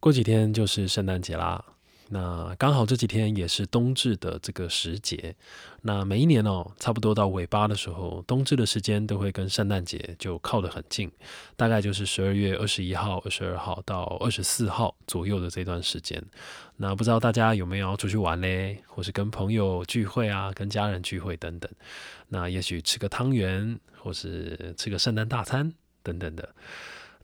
过几天就是圣诞节啦。那刚好这几天也是冬至的这个时节。那每一年哦，差不多到尾巴的时候，冬至的时间都会跟圣诞节就靠得很近，大概就是十二月二十一号、二十二号到二十四号左右的这段时间。那不知道大家有没有出去玩嘞，或是跟朋友聚会啊，跟家人聚会等等。那也许吃个汤圆，或是吃个圣诞大餐等等的。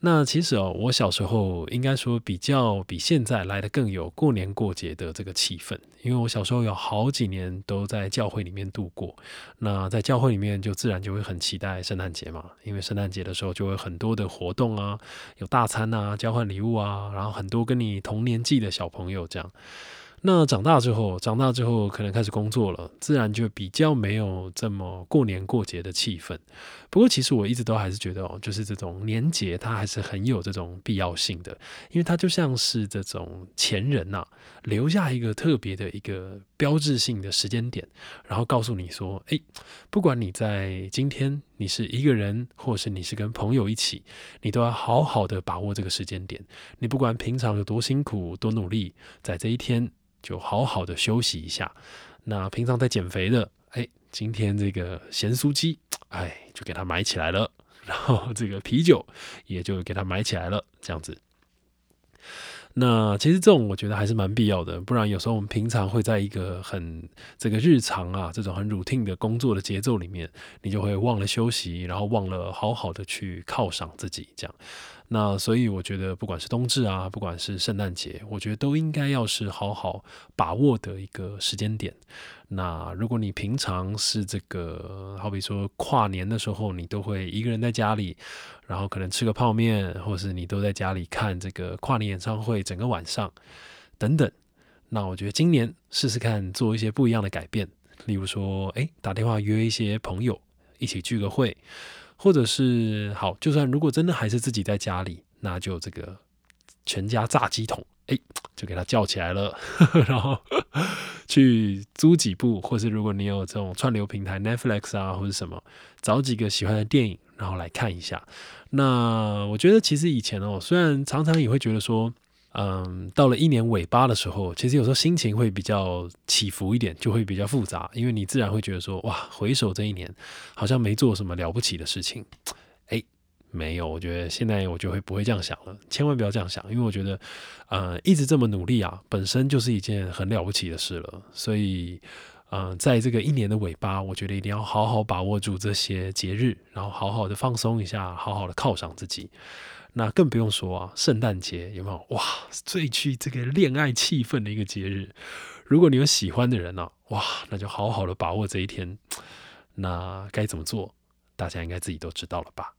那其实哦，我小时候应该说比较比现在来的更有过年过节的这个气氛，因为我小时候有好几年都在教会里面度过。那在教会里面就自然就会很期待圣诞节嘛，因为圣诞节的时候就会很多的活动啊，有大餐啊，交换礼物啊，然后很多跟你同年纪的小朋友这样。那长大之后，长大之后可能开始工作了，自然就比较没有这么过年过节的气氛。不过，其实我一直都还是觉得哦，就是这种年节，它还是很有这种必要性的，因为它就像是这种前人呐留下一个特别的一个标志性的时间点，然后告诉你说，哎，不管你在今天你是一个人，或是你是跟朋友一起，你都要好好的把握这个时间点。你不管平常有多辛苦、多努力，在这一天。就好好的休息一下。那平常在减肥的，哎，今天这个咸酥鸡，哎，就给它买起来了。然后这个啤酒也就给它买起来了，这样子。那其实这种我觉得还是蛮必要的，不然有时候我们平常会在一个很这个日常啊，这种很 routine 的工作的节奏里面，你就会忘了休息，然后忘了好好的去犒赏自己，这样。那所以我觉得，不管是冬至啊，不管是圣诞节，我觉得都应该要是好好把握的一个时间点。那如果你平常是这个，好比说跨年的时候，你都会一个人在家里，然后可能吃个泡面，或是你都在家里看这个跨年演唱会整个晚上等等。那我觉得今年试试看做一些不一样的改变，例如说，哎，打电话约一些朋友一起聚个会。或者是好，就算如果真的还是自己在家里，那就这个全家炸鸡桶，哎，就给他叫起来了，然后去租几部，或是如果你有这种串流平台 Netflix 啊，或者什么，找几个喜欢的电影，然后来看一下。那我觉得其实以前哦，虽然常常也会觉得说。嗯，到了一年尾巴的时候，其实有时候心情会比较起伏一点，就会比较复杂，因为你自然会觉得说，哇，回首这一年，好像没做什么了不起的事情。哎，没有，我觉得现在我就会不会这样想了，千万不要这样想，因为我觉得，呃，一直这么努力啊，本身就是一件很了不起的事了。所以，嗯，在这个一年的尾巴，我觉得一定要好好把握住这些节日，然后好好的放松一下，好好的犒赏自己。那更不用说啊，圣诞节有没有哇？最具这个恋爱气氛的一个节日。如果你有喜欢的人呢，哇，那就好好的把握这一天。那该怎么做？大家应该自己都知道了吧？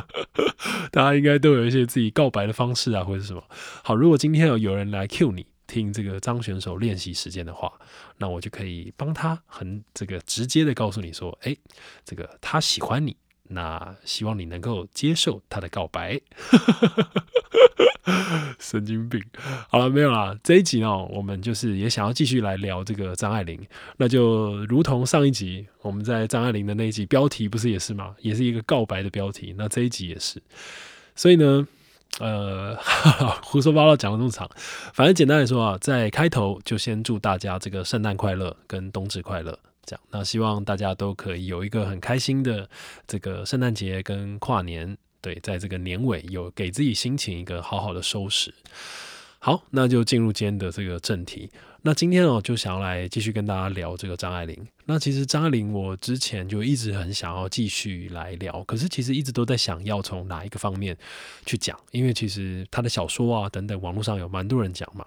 大家应该都有一些自己告白的方式啊，或者什么。好，如果今天有有人来 cue 你听这个张选手练习时间的话，那我就可以帮他很这个直接的告诉你说，哎，这个他喜欢你。那希望你能够接受他的告白，神经病。好了，没有啦。这一集呢，我们就是也想要继续来聊这个张爱玲。那就如同上一集我们在张爱玲的那一集标题不是也是吗？也是一个告白的标题。那这一集也是。所以呢，呃，胡说八道讲了那么长，反正简单来说啊，在开头就先祝大家这个圣诞快乐跟冬至快乐。讲那希望大家都可以有一个很开心的这个圣诞节跟跨年，对，在这个年尾有给自己心情一个好好的收拾。好，那就进入今天的这个正题。那今天哦，就想要来继续跟大家聊这个张爱玲。那其实张爱玲，我之前就一直很想要继续来聊，可是其实一直都在想要从哪一个方面去讲，因为其实她的小说啊等等，网络上有蛮多人讲嘛。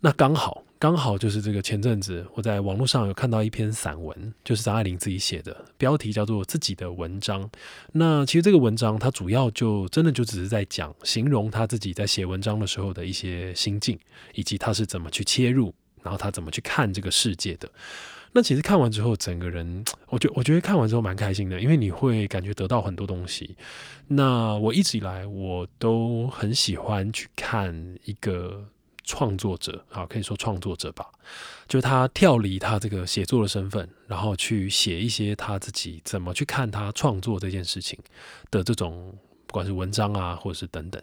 那刚好，刚好就是这个前阵子我在网络上有看到一篇散文，就是张爱玲自己写的，标题叫做《自己的文章》。那其实这个文章，它主要就真的就只是在讲，形容他自己在写文章的时候的一些心境，以及他是怎么去切入，然后他怎么去看这个世界的。那其实看完之后，整个人，我觉我觉得看完之后蛮开心的，因为你会感觉得到很多东西。那我一直以来我都很喜欢去看一个。创作者啊，可以说创作者吧，就他跳离他这个写作的身份，然后去写一些他自己怎么去看他创作这件事情的这种不管是文章啊，或者是等等，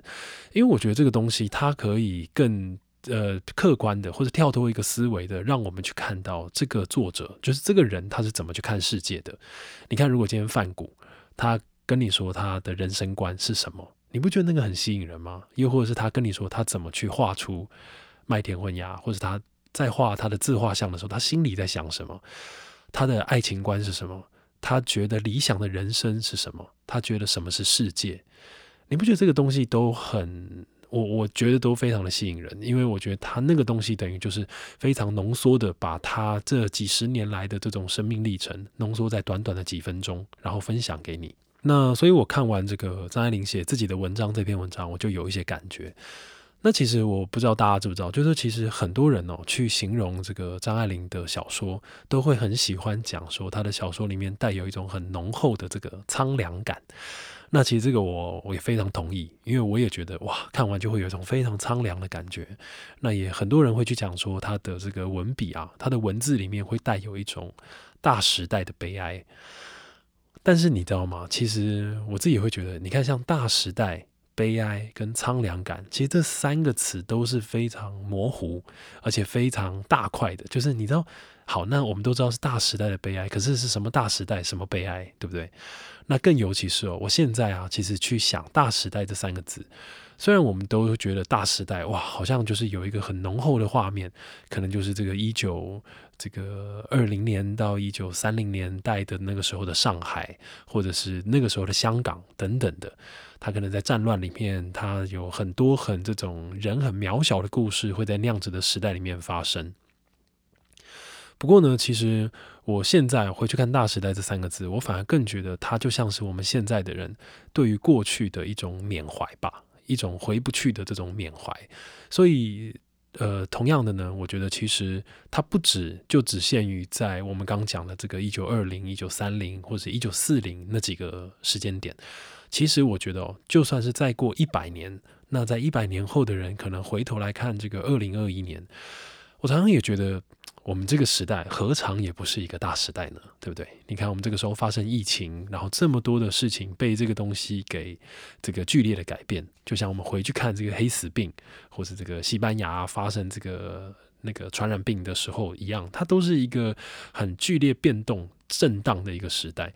因为我觉得这个东西它可以更呃客观的，或者跳脱一个思维的，让我们去看到这个作者，就是这个人他是怎么去看世界的。你看，如果今天范谷他跟你说他的人生观是什么，你不觉得那个很吸引人吗？又或者是他跟你说他怎么去画出麦田混牙，或者他在画他的自画像的时候，他心里在想什么？他的爱情观是什么？他觉得理想的人生是什么？他觉得什么是世界？你不觉得这个东西都很我我觉得都非常的吸引人，因为我觉得他那个东西等于就是非常浓缩的把他这几十年来的这种生命历程浓缩在短短的几分钟，然后分享给你。那所以我看完这个张爱玲写自己的文章这篇文章，我就有一些感觉。那其实我不知道大家知不知道，就是其实很多人哦，去形容这个张爱玲的小说，都会很喜欢讲说她的小说里面带有一种很浓厚的这个苍凉感。那其实这个我我也非常同意，因为我也觉得哇，看完就会有一种非常苍凉的感觉。那也很多人会去讲说她的这个文笔啊，她的文字里面会带有一种大时代的悲哀。但是你知道吗？其实我自己会觉得，你看像大时代。悲哀跟苍凉感，其实这三个词都是非常模糊，而且非常大块的。就是你知道，好，那我们都知道是大时代的悲哀，可是是什么大时代，什么悲哀，对不对？那更尤其是哦，我现在啊，其实去想“大时代”这三个字。虽然我们都觉得大时代哇，好像就是有一个很浓厚的画面，可能就是这个一九这个二零年到一九三零年代的那个时候的上海，或者是那个时候的香港等等的，他可能在战乱里面，他有很多很这种人很渺小的故事会在那样子的时代里面发生。不过呢，其实我现在回去看“大时代”这三个字，我反而更觉得它就像是我们现在的人对于过去的一种缅怀吧。一种回不去的这种缅怀，所以，呃，同样的呢，我觉得其实它不止就只限于在我们刚讲的这个一九二零、一九三零或者一九四零那几个时间点。其实我觉得哦，就算是再过一百年，那在一百年后的人可能回头来看这个二零二一年，我常常也觉得。我们这个时代何尝也不是一个大时代呢？对不对？你看，我们这个时候发生疫情，然后这么多的事情被这个东西给这个剧烈的改变，就像我们回去看这个黑死病，或是这个西班牙发生这个那个传染病的时候一样，它都是一个很剧烈变动、震荡的一个时代。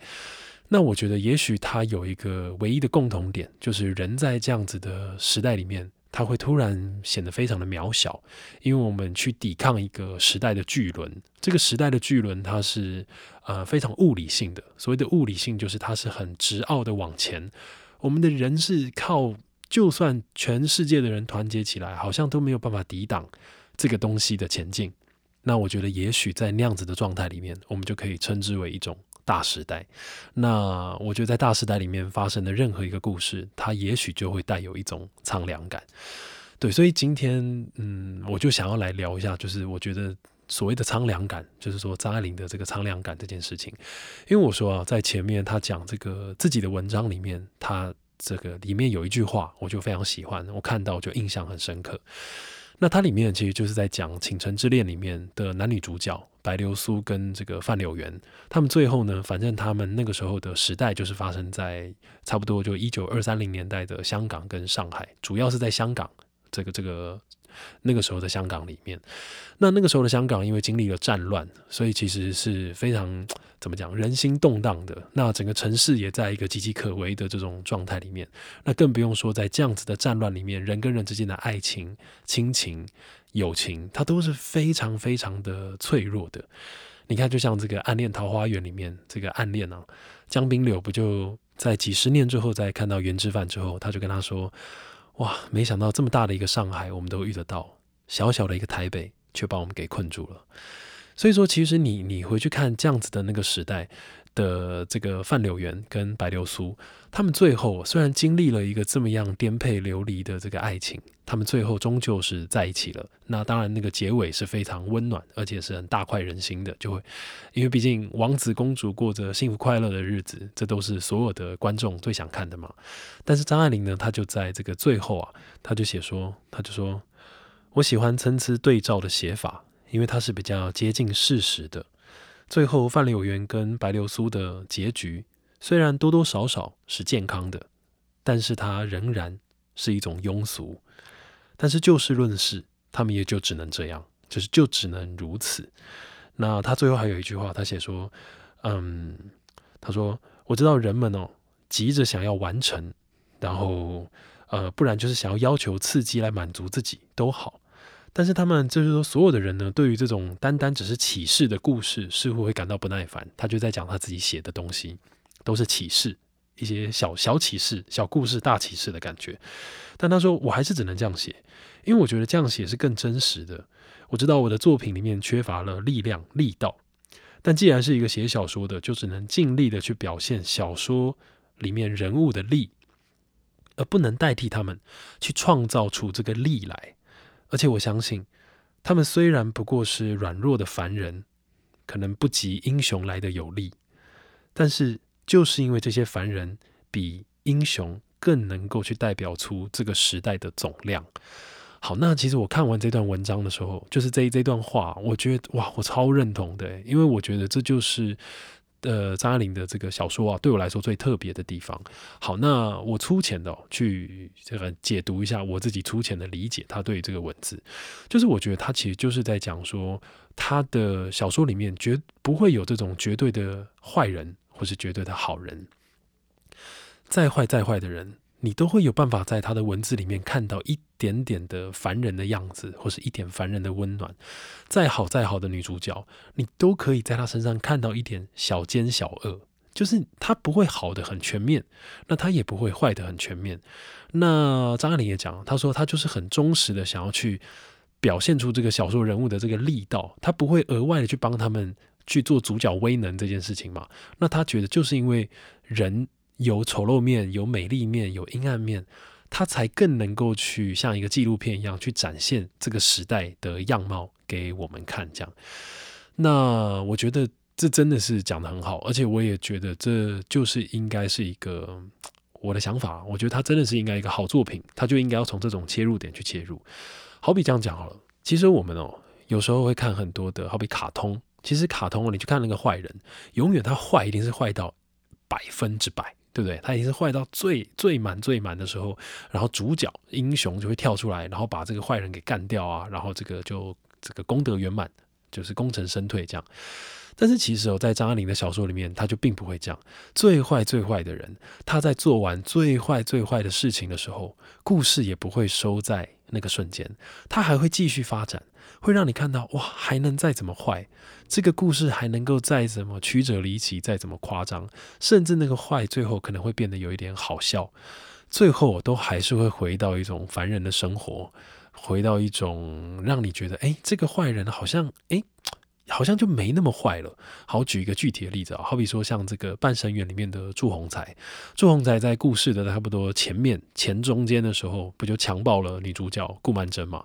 那我觉得，也许它有一个唯一的共同点，就是人在这样子的时代里面。它会突然显得非常的渺小，因为我们去抵抗一个时代的巨轮。这个时代的巨轮，它是呃非常物理性的。所谓的物理性，就是它是很直傲的往前。我们的人是靠，就算全世界的人团结起来，好像都没有办法抵挡这个东西的前进。那我觉得，也许在那样子的状态里面，我们就可以称之为一种。大时代，那我觉得在大时代里面发生的任何一个故事，它也许就会带有一种苍凉感。对，所以今天，嗯，我就想要来聊一下，就是我觉得所谓的苍凉感，就是说张爱玲的这个苍凉感这件事情。因为我说啊，在前面他讲这个自己的文章里面，他这个里面有一句话，我就非常喜欢，我看到就印象很深刻。那它里面其实就是在讲《倾城之恋》里面的男女主角白流苏跟这个范柳原，他们最后呢，反正他们那个时候的时代就是发生在差不多就一九二三零年代的香港跟上海，主要是在香港这个这个。那个时候的香港里面，那那个时候的香港因为经历了战乱，所以其实是非常怎么讲人心动荡的。那整个城市也在一个岌岌可危的这种状态里面。那更不用说在这样子的战乱里面，人跟人之间的爱情、亲情、友情，它都是非常非常的脆弱的。你看，就像这个《暗恋桃花源》里面这个暗恋啊，江滨柳不就在几十年之后，在看到袁之范之后，他就跟他说。哇，没想到这么大的一个上海，我们都遇得到；小小的一个台北，却把我们给困住了。所以说，其实你你回去看这样子的那个时代。的这个范柳园跟白流苏，他们最后虽然经历了一个这么样颠沛流离的这个爱情，他们最后终究是在一起了。那当然，那个结尾是非常温暖，而且是很大快人心的。就会，因为毕竟王子公主过着幸福快乐的日子，这都是所有的观众最想看的嘛。但是张爱玲呢，她就在这个最后啊，她就写说，她就说，我喜欢参差对照的写法，因为它是比较接近事实的。最后，范柳原跟白流苏的结局虽然多多少少是健康的，但是它仍然是一种庸俗。但是就事论事，他们也就只能这样，就是就只能如此。那他最后还有一句话，他写说：“嗯，他说我知道人们哦急着想要完成，然后呃，不然就是想要要求刺激来满足自己都好。但是他们就是说，所有的人呢，对于这种单单只是启示的故事，似乎会感到不耐烦。他就在讲他自己写的东西都是启示，一些小小启示、小故事、大启示的感觉。但他说，我还是只能这样写。”因为我觉得这样写是更真实的。我知道我的作品里面缺乏了力量、力道，但既然是一个写小说的，就只能尽力的去表现小说里面人物的力，而不能代替他们去创造出这个力来。而且我相信，他们虽然不过是软弱的凡人，可能不及英雄来的有力，但是就是因为这些凡人比英雄更能够去代表出这个时代的总量。好，那其实我看完这段文章的时候，就是这这段话，我觉得哇，我超认同的，因为我觉得这就是呃张爱玲的这个小说啊，对我来说最特别的地方。好，那我粗浅的去这个解读一下我自己粗浅的理解，他对这个文字，就是我觉得他其实就是在讲说，他的小说里面绝不会有这种绝对的坏人或是绝对的好人，再坏再坏的人。你都会有办法在他的文字里面看到一点点的凡人的样子，或是一点凡人的温暖。再好再好的女主角，你都可以在她身上看到一点小奸小恶，就是她不会好的很全面，那她也不会坏的很全面。那张爱玲也讲，她说她就是很忠实的想要去表现出这个小说人物的这个力道，她不会额外的去帮他们去做主角威能这件事情嘛。那她觉得就是因为人。有丑陋面，有美丽面，有阴暗面，它才更能够去像一个纪录片一样去展现这个时代的样貌给我们看。这样，那我觉得这真的是讲的很好，而且我也觉得这就是应该是一个我的想法。我觉得它真的是应该一个好作品，它就应该要从这种切入点去切入。好比这样讲好了，其实我们哦有时候会看很多的好比卡通，其实卡通你去看那个坏人，永远他坏一定是坏到百分之百。对不对？他已经是坏到最最满最满的时候，然后主角英雄就会跳出来，然后把这个坏人给干掉啊，然后这个就这个功德圆满，就是功成身退这样。但是其实哦，在张爱玲的小说里面，他就并不会这样。最坏最坏的人，他在做完最坏最坏的事情的时候，故事也不会收在那个瞬间，它还会继续发展。会让你看到哇，还能再怎么坏？这个故事还能够再怎么曲折离奇，再怎么夸张，甚至那个坏最后可能会变得有一点好笑，最后都还是会回到一种凡人的生活，回到一种让你觉得哎，这个坏人好像哎。好像就没那么坏了。好，举一个具体的例子啊，好比说像这个《半生缘》里面的祝鸿才，祝鸿才在故事的差不多前面前中间的时候，不就强暴了女主角顾曼桢嘛？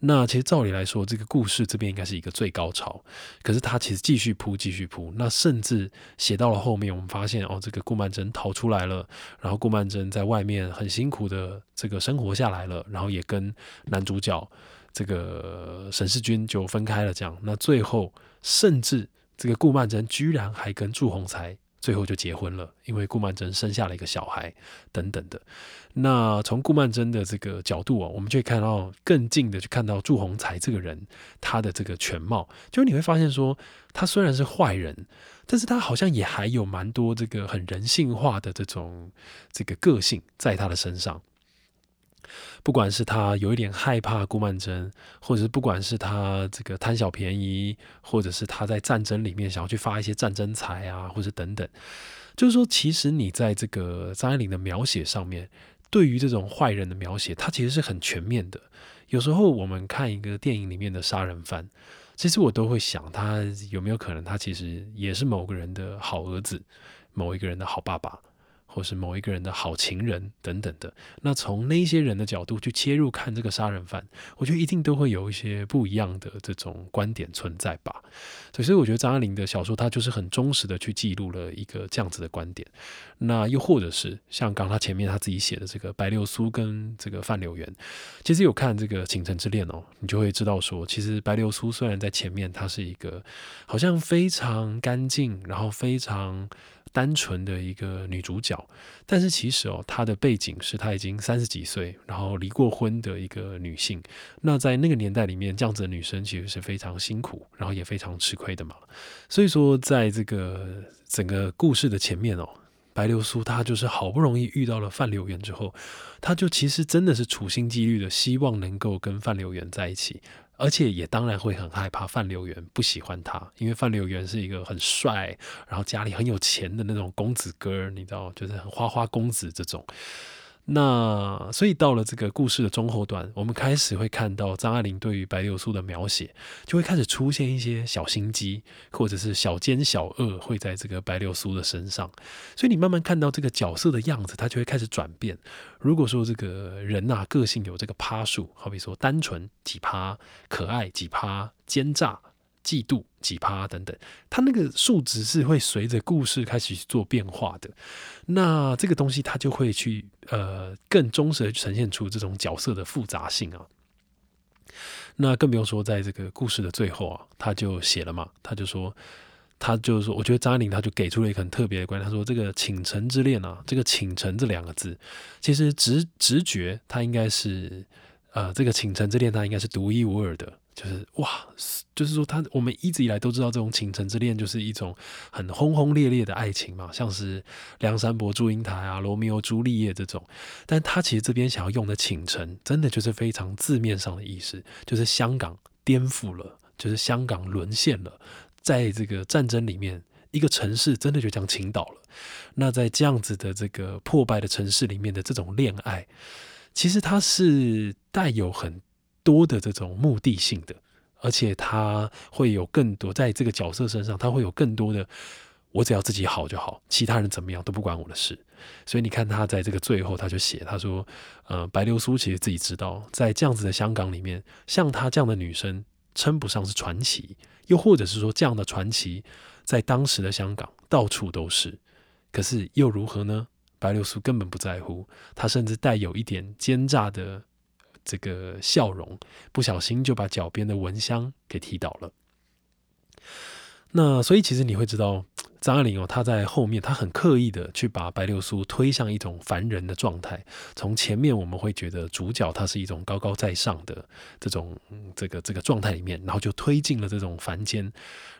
那其实照理来说，这个故事这边应该是一个最高潮，可是他其实继续铺，继续铺，那甚至写到了后面，我们发现哦，这个顾曼桢逃出来了，然后顾曼桢在外面很辛苦的这个生活下来了，然后也跟男主角。这个沈世军就分开了，这样，那最后甚至这个顾曼桢居然还跟祝鸿才最后就结婚了，因为顾曼桢生下了一个小孩等等的。那从顾曼桢的这个角度啊，我们就可以看到更近的去看到祝鸿才这个人他的这个全貌，就是你会发现说，他虽然是坏人，但是他好像也还有蛮多这个很人性化的这种这个个性在他的身上。不管是他有一点害怕顾曼桢，或者是不管是他这个贪小便宜，或者是他在战争里面想要去发一些战争财啊，或者等等，就是说，其实你在这个张爱玲的描写上面，对于这种坏人的描写，它其实是很全面的。有时候我们看一个电影里面的杀人犯，其实我都会想，他有没有可能，他其实也是某个人的好儿子，某一个人的好爸爸。或是某一个人的好情人等等的，那从那些人的角度去切入看这个杀人犯，我觉得一定都会有一些不一样的这种观点存在吧。所以，我觉得张爱玲的小说，它就是很忠实的去记录了一个这样子的观点。那又或者是像刚他前面他自己写的这个白流苏跟这个范柳原，其实有看这个倾城之恋哦，你就会知道说，其实白流苏虽然在前面，她是一个好像非常干净，然后非常。单纯的一个女主角，但是其实哦，她的背景是她已经三十几岁，然后离过婚的一个女性。那在那个年代里面，这样子的女生其实是非常辛苦，然后也非常吃亏的嘛。所以说，在这个整个故事的前面哦，白流苏她就是好不容易遇到了范流园之后，她就其实真的是处心积虑的希望能够跟范流园在一起。而且也当然会很害怕范柳园不喜欢他，因为范柳园是一个很帅，然后家里很有钱的那种公子哥，你知道，就是很花花公子这种。那所以到了这个故事的中后段，我们开始会看到张爱玲对于白流苏的描写，就会开始出现一些小心机或者是小奸小恶会在这个白流苏的身上。所以你慢慢看到这个角色的样子，他就会开始转变。如果说这个人呐个性有这个趴数，好比说单纯几趴，可爱几趴，奸诈。嫉妒、几趴等等，它那个数值是会随着故事开始做变化的。那这个东西它就会去呃更忠实的呈现出这种角色的复杂性啊。那更不用说在这个故事的最后啊，他就写了嘛，他就说，他就是说，我觉得张爱玲他就给出了一个很特别的观点，他说这个倾城之恋啊，这个倾城这两个字，其实直直觉它应该是呃这个倾城之恋它应该是独一无二的。就是哇，就是说他我们一直以来都知道这种倾城之恋就是一种很轰轰烈烈的爱情嘛，像是梁山伯祝英台啊、罗密欧朱丽叶这种。但他其实这边想要用的倾城，真的就是非常字面上的意思，就是香港颠覆了，就是香港沦陷了，在这个战争里面，一个城市真的就这样倾倒了。那在这样子的这个破败的城市里面的这种恋爱，其实它是带有很。多的这种目的性的，而且他会有更多在这个角色身上，他会有更多的，我只要自己好就好，其他人怎么样都不关我的事。所以你看他在这个最后，他就写他说，呃，白流苏其实自己知道，在这样子的香港里面，像她这样的女生称不上是传奇，又或者是说这样的传奇在当时的香港到处都是，可是又如何呢？白流苏根本不在乎，她甚至带有一点奸诈的。这个笑容，不小心就把脚边的蚊香给踢倒了。那所以其实你会知道，张爱玲哦，她在后面，她很刻意的去把白流苏推向一种凡人的状态。从前面我们会觉得主角他是一种高高在上的这种这个这个状态里面，然后就推进了这种凡间。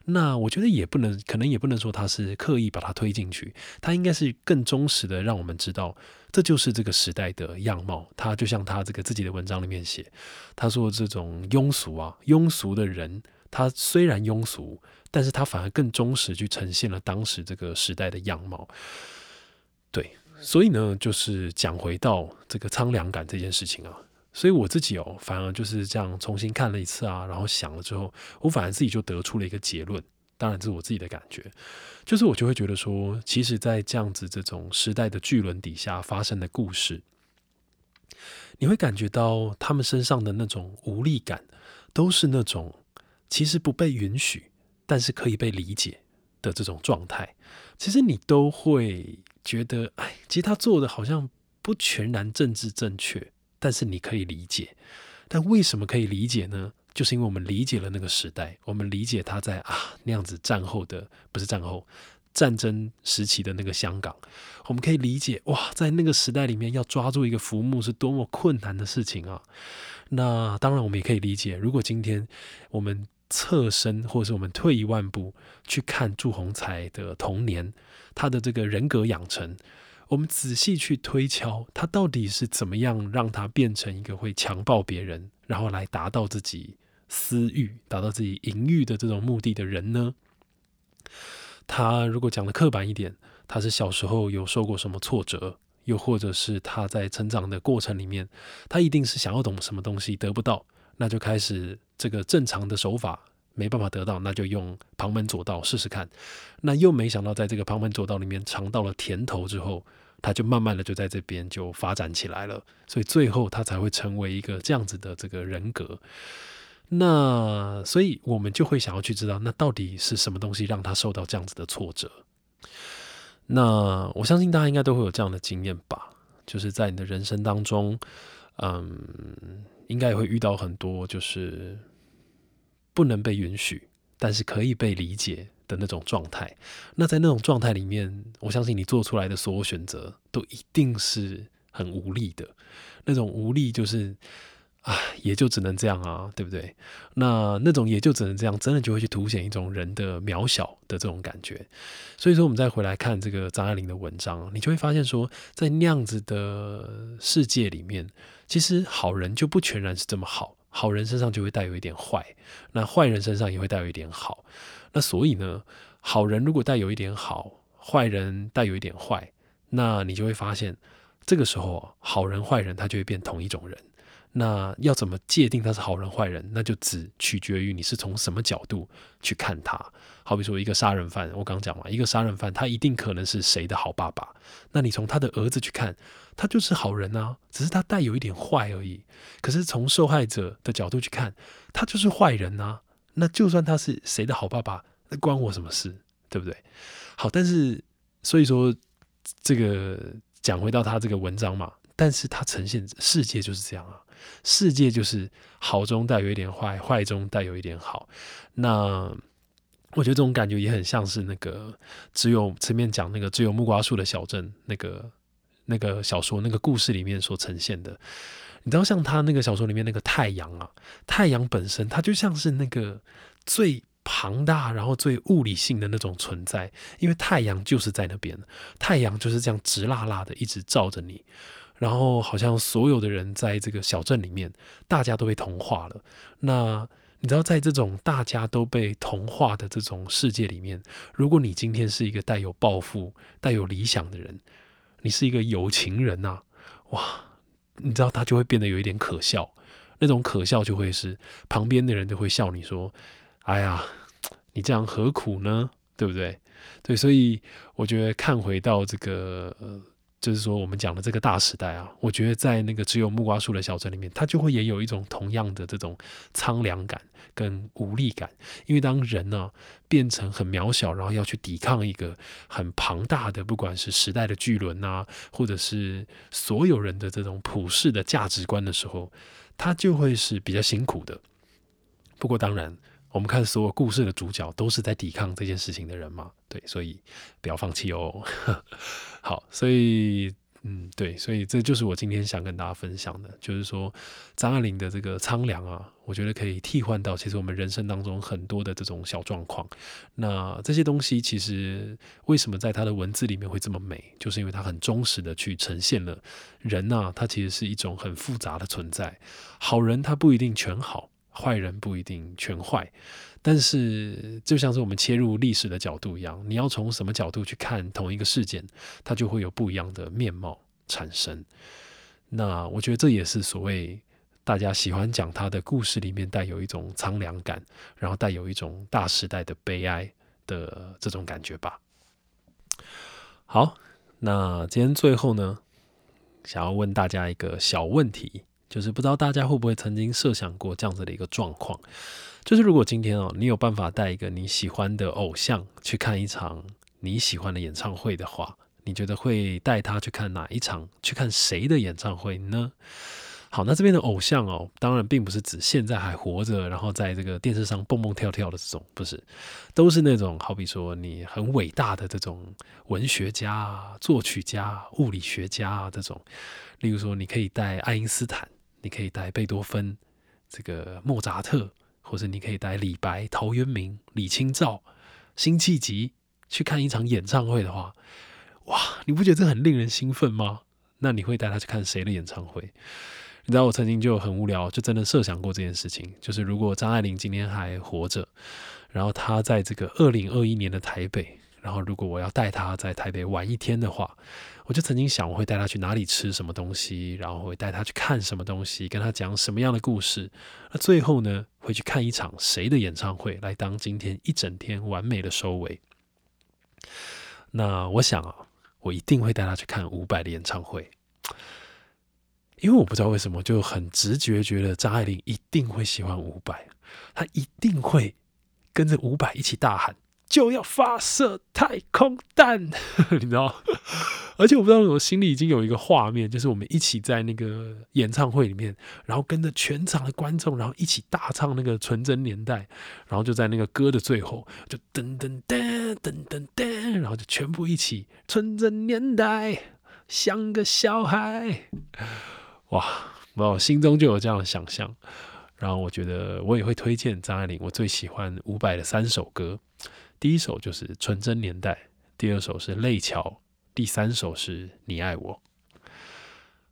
那我觉得也不能，可能也不能说他是刻意把他推进去，他应该是更忠实的让我们知道。这就是这个时代的样貌。他就像他这个自己的文章里面写，他说这种庸俗啊，庸俗的人，他虽然庸俗，但是他反而更忠实去呈现了当时这个时代的样貌。对，所以呢，就是讲回到这个苍凉感这件事情啊，所以我自己哦，反而就是这样重新看了一次啊，然后想了之后，我反而自己就得出了一个结论。当然，这是我自己的感觉，就是我就会觉得说，其实，在这样子这种时代的巨轮底下发生的故事，你会感觉到他们身上的那种无力感，都是那种其实不被允许，但是可以被理解的这种状态。其实你都会觉得，哎，其实他做的好像不全然政治正确，但是你可以理解。但为什么可以理解呢？就是因为我们理解了那个时代，我们理解他在啊那样子战后的不是战后战争时期的那个香港，我们可以理解哇，在那个时代里面要抓住一个浮木是多么困难的事情啊。那当然，我们也可以理解，如果今天我们侧身或者是我们退一万步去看祝鸿才的童年，他的这个人格养成，我们仔细去推敲他到底是怎么样让他变成一个会强暴别人，然后来达到自己。私欲达到自己淫欲的这种目的的人呢，他如果讲的刻板一点，他是小时候有受过什么挫折，又或者是他在成长的过程里面，他一定是想要懂什么东西得不到，那就开始这个正常的手法没办法得到，那就用旁门左道试试看。那又没想到在这个旁门左道里面尝到了甜头之后，他就慢慢的就在这边就发展起来了，所以最后他才会成为一个这样子的这个人格。那所以，我们就会想要去知道，那到底是什么东西让他受到这样子的挫折？那我相信大家应该都会有这样的经验吧，就是在你的人生当中，嗯，应该也会遇到很多就是不能被允许，但是可以被理解的那种状态。那在那种状态里面，我相信你做出来的所有选择都一定是很无力的。那种无力就是。啊，也就只能这样啊，对不对？那那种也就只能这样，真的就会去凸显一种人的渺小的这种感觉。所以说，我们再回来看这个张爱玲的文章，你就会发现说，在那样子的世界里面，其实好人就不全然是这么好，好人身上就会带有一点坏，那坏人身上也会带有一点好。那所以呢，好人如果带有一点好，坏人带有一点坏，那你就会发现，这个时候好人坏人他就会变同一种人。那要怎么界定他是好人坏人？那就只取决于你是从什么角度去看他。好比说一个杀人犯，我刚讲嘛，一个杀人犯他一定可能是谁的好爸爸。那你从他的儿子去看，他就是好人啊，只是他带有一点坏而已。可是从受害者的角度去看，他就是坏人啊。那就算他是谁的好爸爸，那关我什么事？对不对？好，但是所以说这个讲回到他这个文章嘛，但是他呈现世界就是这样啊。世界就是好中带有一点坏，坏中带有一点好。那我觉得这种感觉也很像是那个只有前面讲那个只有木瓜树的小镇那个那个小说那个故事里面所呈现的。你知道，像他那个小说里面那个太阳啊，太阳本身它就像是那个最庞大然后最物理性的那种存在，因为太阳就是在那边，太阳就是这样直辣辣的一直照着你。然后好像所有的人在这个小镇里面，大家都被同化了。那你知道，在这种大家都被同化的这种世界里面，如果你今天是一个带有抱负、带有理想的人，你是一个有情人呐，哇，你知道他就会变得有一点可笑。那种可笑就会是旁边的人都会笑你说：“哎呀，你这样何苦呢？对不对？”对，所以我觉得看回到这个。就是说，我们讲的这个大时代啊，我觉得在那个只有木瓜树的小镇里面，它就会也有一种同样的这种苍凉感跟无力感。因为当人呢变成很渺小，然后要去抵抗一个很庞大的，不管是时代的巨轮啊，或者是所有人的这种普世的价值观的时候，他就会是比较辛苦的。不过当然。我们看所有故事的主角都是在抵抗这件事情的人嘛？对，所以不要放弃哦。好，所以嗯，对，所以这就是我今天想跟大家分享的，就是说张爱玲的这个苍凉啊，我觉得可以替换到其实我们人生当中很多的这种小状况。那这些东西其实为什么在她的文字里面会这么美，就是因为她很忠实的去呈现了人呐，他其实是一种很复杂的存在。好人他不一定全好。坏人不一定全坏，但是就像是我们切入历史的角度一样，你要从什么角度去看同一个事件，它就会有不一样的面貌产生。那我觉得这也是所谓大家喜欢讲他的故事里面带有一种苍凉感，然后带有一种大时代的悲哀的这种感觉吧。好，那今天最后呢，想要问大家一个小问题。就是不知道大家会不会曾经设想过这样子的一个状况，就是如果今天哦，你有办法带一个你喜欢的偶像去看一场你喜欢的演唱会的话，你觉得会带他去看哪一场？去看谁的演唱会呢？好，那这边的偶像哦，当然并不是指现在还活着，然后在这个电视上蹦蹦跳跳的这种，不是，都是那种好比说你很伟大的这种文学家、作曲家、物理学家这种，例如说你可以带爱因斯坦。你可以带贝多芬、这个莫扎特，或者你可以带李白、陶渊明、李清照、辛弃疾去看一场演唱会的话，哇，你不觉得这很令人兴奋吗？那你会带他去看谁的演唱会？你知道我曾经就很无聊，就真的设想过这件事情，就是如果张爱玲今天还活着，然后她在这个二零二一年的台北。然后，如果我要带他在台北玩一天的话，我就曾经想，我会带他去哪里吃什么东西，然后会带他去看什么东西，跟他讲什么样的故事。那最后呢，会去看一场谁的演唱会，来当今天一整天完美的收尾。那我想啊，我一定会带他去看伍佰的演唱会，因为我不知道为什么，就很直觉觉得张爱玲一定会喜欢伍佰，他一定会跟着伍佰一起大喊。就要发射太空弹，你知道？而且我不知道，我心里已经有一个画面，就是我们一起在那个演唱会里面，然后跟着全场的观众，然后一起大唱那个《纯真年代》，然后就在那个歌的最后，就噔噔噔噔噔噔，然后就全部一起《纯真年代》，像个小孩，哇！我心中就有这样的想象。然后我觉得我也会推荐张爱玲，我最喜欢伍佰的三首歌。第一首就是《纯真年代》，第二首是《泪桥》，第三首是你爱我。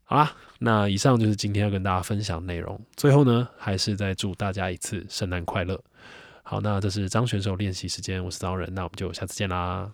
好啦，那以上就是今天要跟大家分享内容。最后呢，还是再祝大家一次圣诞快乐。好，那这是张选手练习时间，我是张人，那我们就下次见啦。